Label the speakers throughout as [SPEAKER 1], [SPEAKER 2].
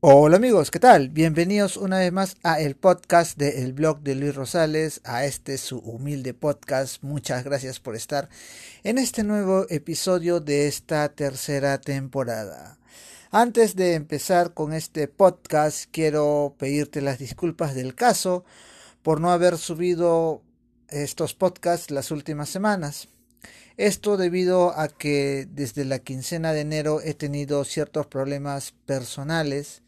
[SPEAKER 1] Hola amigos, ¿qué tal? Bienvenidos una vez más a el podcast del blog de Luis Rosales, a este su humilde podcast. Muchas gracias por estar en este nuevo episodio de esta tercera temporada. Antes de empezar con este podcast, quiero pedirte las disculpas del caso por no haber subido estos podcasts las últimas semanas. Esto debido a que desde la quincena de enero he tenido ciertos problemas personales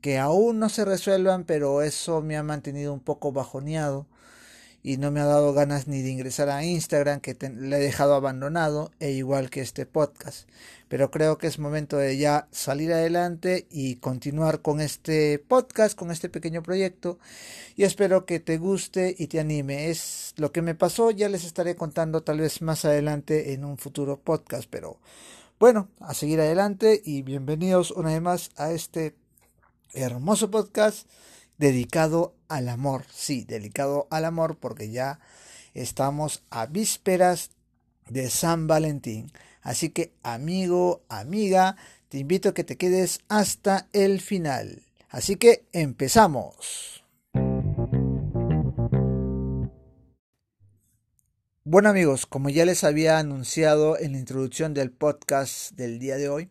[SPEAKER 1] que aún no se resuelvan, pero eso me ha mantenido un poco bajoneado y no me ha dado ganas ni de ingresar a Instagram que le he dejado abandonado e igual que este podcast. Pero creo que es momento de ya salir adelante y continuar con este podcast, con este pequeño proyecto y espero que te guste y te anime. Es lo que me pasó, ya les estaré contando tal vez más adelante en un futuro podcast, pero bueno, a seguir adelante y bienvenidos una vez más a este hermoso podcast dedicado al amor. Sí, dedicado al amor porque ya estamos a vísperas de San Valentín. Así que amigo, amiga, te invito a que te quedes hasta el final. Así que empezamos. Bueno amigos, como ya les había anunciado en la introducción del podcast del día de hoy,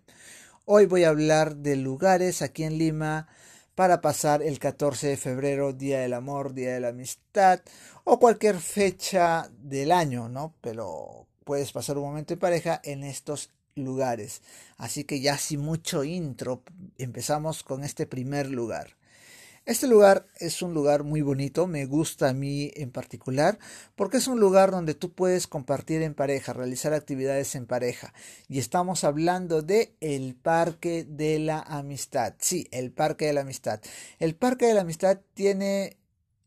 [SPEAKER 1] Hoy voy a hablar de lugares aquí en Lima para pasar el 14 de febrero, Día del Amor, Día de la Amistad o cualquier fecha del año, ¿no? Pero puedes pasar un momento de pareja en estos lugares. Así que ya sin mucho intro, empezamos con este primer lugar. Este lugar es un lugar muy bonito, me gusta a mí en particular, porque es un lugar donde tú puedes compartir en pareja, realizar actividades en pareja. Y estamos hablando de el Parque de la Amistad. Sí, el Parque de la Amistad. El Parque de la Amistad tiene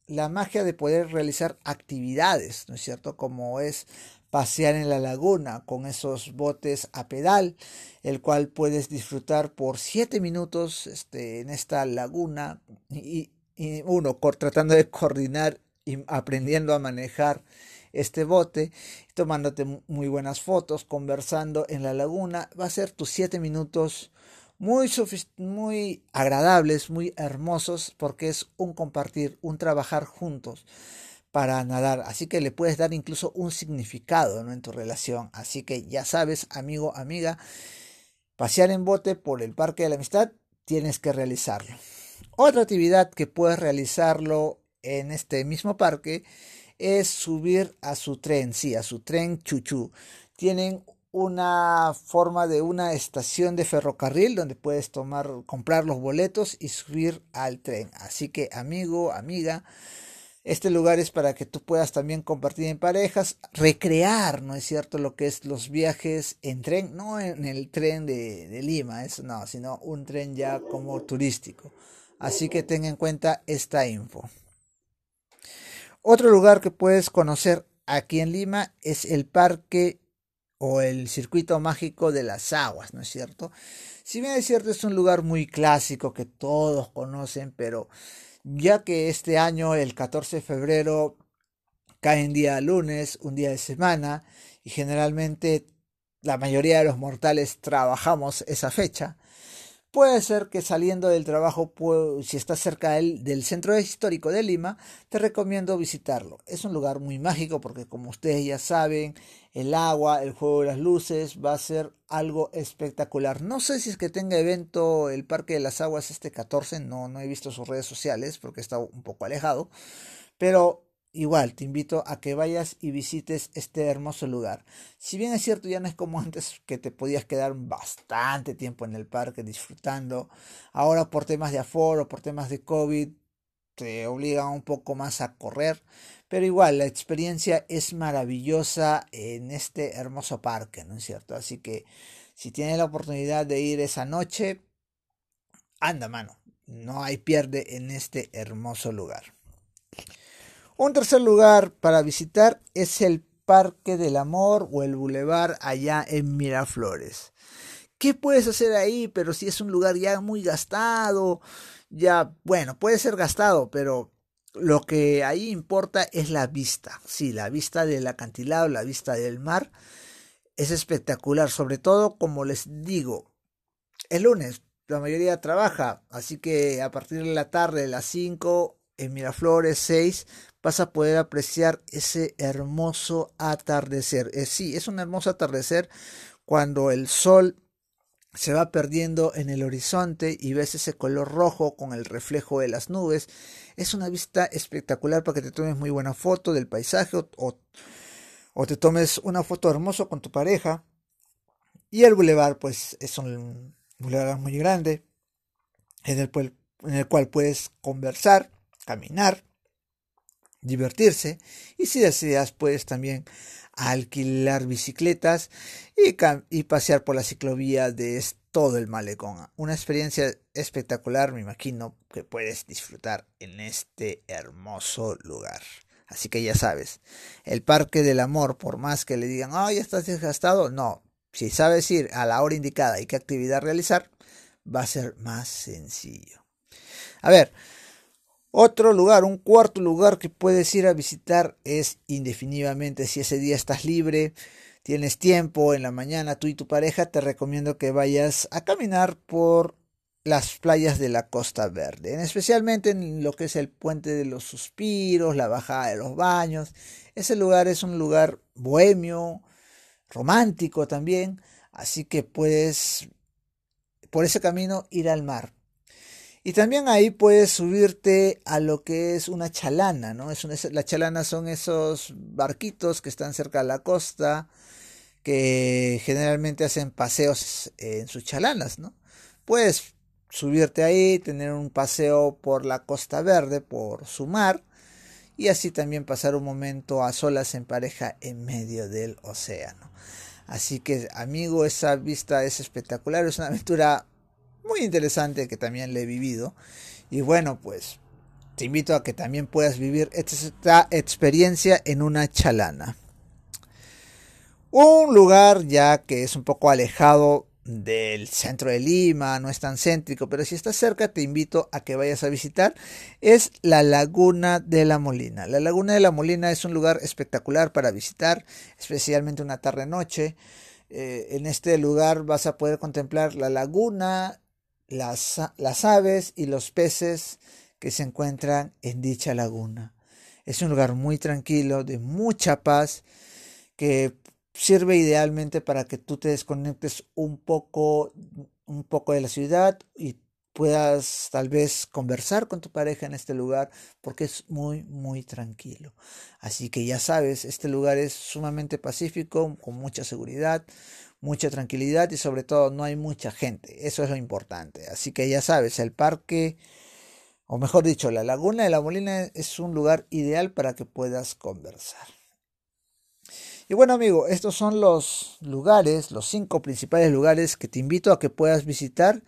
[SPEAKER 1] la magia de poder realizar actividades, ¿no es cierto? Como es pasear en la laguna con esos botes a pedal, el cual puedes disfrutar por siete minutos este, en esta laguna y, uno tratando de coordinar y aprendiendo a manejar este bote, tomándote muy buenas fotos, conversando en la laguna, va a ser tus siete minutos muy, muy agradables, muy hermosos, porque es un compartir, un trabajar juntos para nadar. Así que le puedes dar incluso un significado ¿no? en tu relación. Así que ya sabes, amigo, amiga, pasear en bote por el Parque de la Amistad, tienes que realizarlo. Otra actividad que puedes realizarlo en este mismo parque es subir a su tren, sí, a su tren chuchu. Tienen una forma de una estación de ferrocarril donde puedes tomar, comprar los boletos y subir al tren. Así que amigo, amiga, este lugar es para que tú puedas también compartir en parejas, recrear, ¿no es cierto?, lo que es los viajes en tren, no en el tren de, de Lima, eso no, sino un tren ya como turístico. Así que ten en cuenta esta info. Otro lugar que puedes conocer aquí en Lima es el parque o el circuito mágico de las aguas, ¿no es cierto? Si bien es cierto, es un lugar muy clásico que todos conocen, pero ya que este año, el 14 de febrero, cae en día lunes, un día de semana, y generalmente la mayoría de los mortales trabajamos esa fecha, Puede ser que saliendo del trabajo, si estás cerca del, del, centro histórico de Lima, te recomiendo visitarlo. Es un lugar muy mágico porque como ustedes ya saben, el agua, el juego de las luces va a ser algo espectacular. No sé si es que tenga evento el Parque de las Aguas este 14, no, no he visto sus redes sociales porque está un poco alejado, pero Igual, te invito a que vayas y visites este hermoso lugar. Si bien es cierto, ya no es como antes que te podías quedar bastante tiempo en el parque disfrutando. Ahora por temas de aforo, por temas de COVID, te obligan un poco más a correr. Pero igual, la experiencia es maravillosa en este hermoso parque, ¿no es cierto? Así que si tienes la oportunidad de ir esa noche, anda mano. No hay pierde en este hermoso lugar. Un tercer lugar para visitar es el Parque del Amor o el Boulevard allá en Miraflores. ¿Qué puedes hacer ahí? Pero si es un lugar ya muy gastado, ya, bueno, puede ser gastado, pero lo que ahí importa es la vista. Sí, la vista del acantilado, la vista del mar. Es espectacular, sobre todo, como les digo, el lunes la mayoría trabaja, así que a partir de la tarde, de las 5, en Miraflores 6, vas a poder apreciar ese hermoso atardecer. Eh, sí, es un hermoso atardecer cuando el sol se va perdiendo en el horizonte y ves ese color rojo con el reflejo de las nubes. Es una vista espectacular para que te tomes muy buena foto del paisaje o, te tomes una foto hermosa con tu pareja. Y el bulevar, pues es un bulevar muy grande en el cual puedes conversar, caminar, divertirse y si deseas puedes también alquilar bicicletas y, y pasear por la ciclovía de todo el malecón. Una experiencia espectacular, me imagino, que puedes disfrutar en este hermoso lugar. Así que ya sabes, el Parque del Amor, por más que le digan, ay, ya estás desgastado, no, si sabes ir a la hora indicada y qué actividad realizar, va a ser más sencillo. A ver, otro lugar, un cuarto lugar que puedes ir a visitar es indefinitivamente si ese día estás libre, tienes tiempo en la mañana tú y tu pareja, te recomiendo que vayas a caminar por las playas de la Costa Verde, especialmente en lo que es el puente de los suspiros, la bajada de los baños. Ese lugar es un lugar bohemio, romántico también, así que puedes por ese camino ir al mar. Y también ahí puedes subirte a lo que es una chalana, ¿no? Es una, la chalana son esos barquitos que están cerca de la costa, que generalmente hacen paseos en sus chalanas, ¿no? Puedes subirte ahí, tener un paseo por la Costa Verde, por su mar, y así también pasar un momento a solas en pareja en medio del océano. Así que, amigo, esa vista es espectacular, es una aventura muy interesante que también le he vivido. Y bueno, pues te invito a que también puedas vivir esta experiencia en una chalana. Un lugar ya que es un poco alejado del centro de Lima, no es tan céntrico, pero si estás cerca te invito a que vayas a visitar, es la Laguna de la Molina. La Laguna de la Molina es un lugar espectacular para visitar, especialmente una tarde-noche. Eh, en este lugar vas a poder contemplar la laguna, las, las aves y los peces que se encuentran en dicha laguna. Es un lugar muy tranquilo, de mucha paz, que sirve idealmente para que tú te desconectes un poco, un poco de la ciudad y puedas tal vez conversar con tu pareja en este lugar porque es muy muy tranquilo. Así que ya sabes, este lugar es sumamente pacífico, con mucha seguridad, mucha tranquilidad y sobre todo no hay mucha gente. Eso es lo importante. Así que ya sabes, el parque o mejor dicho, la laguna de la Molina es un lugar ideal para que puedas conversar. Y bueno amigo, estos son los lugares, los cinco principales lugares que te invito a que puedas visitar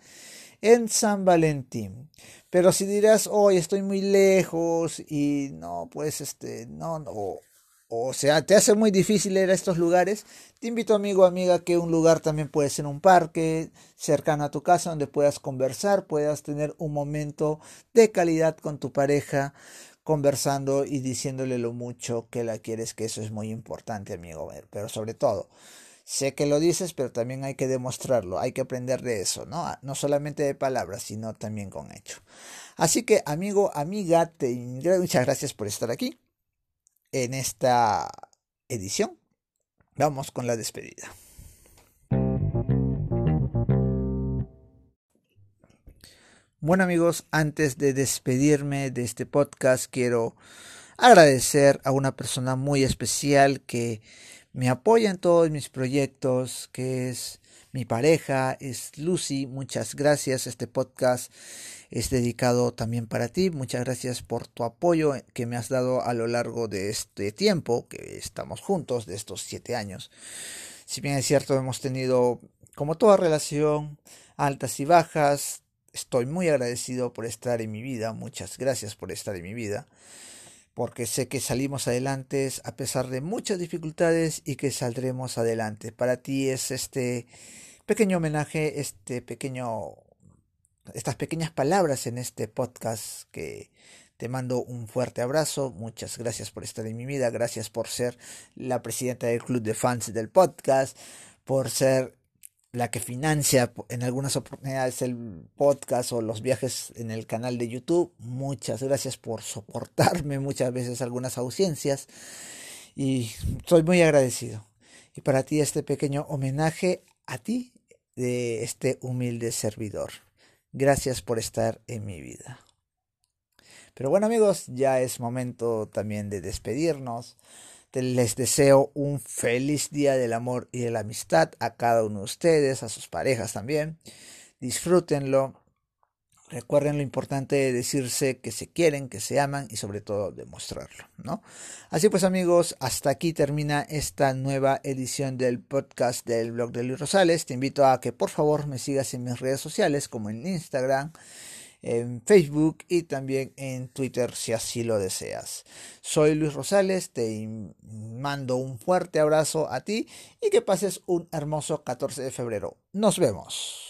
[SPEAKER 1] en San Valentín. Pero si dirás, hoy estoy muy lejos y no, pues este, no, no, o sea, te hace muy difícil ir a estos lugares, te invito amigo, amiga, que un lugar también puede ser un parque cercano a tu casa donde puedas conversar, puedas tener un momento de calidad con tu pareja, conversando y diciéndole lo mucho que la quieres, que eso es muy importante, amigo. Pero sobre todo, sé que lo dices, pero también hay que demostrarlo, hay que aprender de eso, ¿no? No solamente de palabras, sino también con hecho. Así que, amigo, amiga, te muchas gracias por estar aquí en esta edición. Vamos con la despedida. Bueno amigos, antes de despedirme de este podcast quiero agradecer a una persona muy especial que me apoya en todos mis proyectos, que es mi pareja, es Lucy. Muchas gracias. Este podcast es dedicado también para ti. Muchas gracias por tu apoyo que me has dado a lo largo de este tiempo que estamos juntos, de estos siete años. Si bien es cierto, hemos tenido, como toda relación, altas y bajas, Estoy muy agradecido por estar en mi vida, muchas gracias por estar en mi vida, porque sé que salimos adelante a pesar de muchas dificultades y que saldremos adelante. Para ti es este pequeño homenaje, este pequeño estas pequeñas palabras en este podcast que te mando un fuerte abrazo, muchas gracias por estar en mi vida, gracias por ser la presidenta del club de fans del podcast, por ser la que financia en algunas oportunidades el podcast o los viajes en el canal de YouTube. Muchas gracias por soportarme muchas veces algunas ausencias y estoy muy agradecido. Y para ti este pequeño homenaje a ti de este humilde servidor. Gracias por estar en mi vida. Pero bueno amigos, ya es momento también de despedirnos. Les deseo un feliz día del amor y de la amistad a cada uno de ustedes, a sus parejas también. Disfrútenlo. Recuerden lo importante de decirse que se quieren, que se aman y sobre todo demostrarlo, ¿no? Así pues amigos, hasta aquí termina esta nueva edición del podcast del blog de Luis Rosales. Te invito a que por favor me sigas en mis redes sociales como en Instagram, en Facebook y también en Twitter si así lo deseas. Soy Luis Rosales, te mando un fuerte abrazo a ti y que pases un hermoso 14 de febrero. Nos vemos.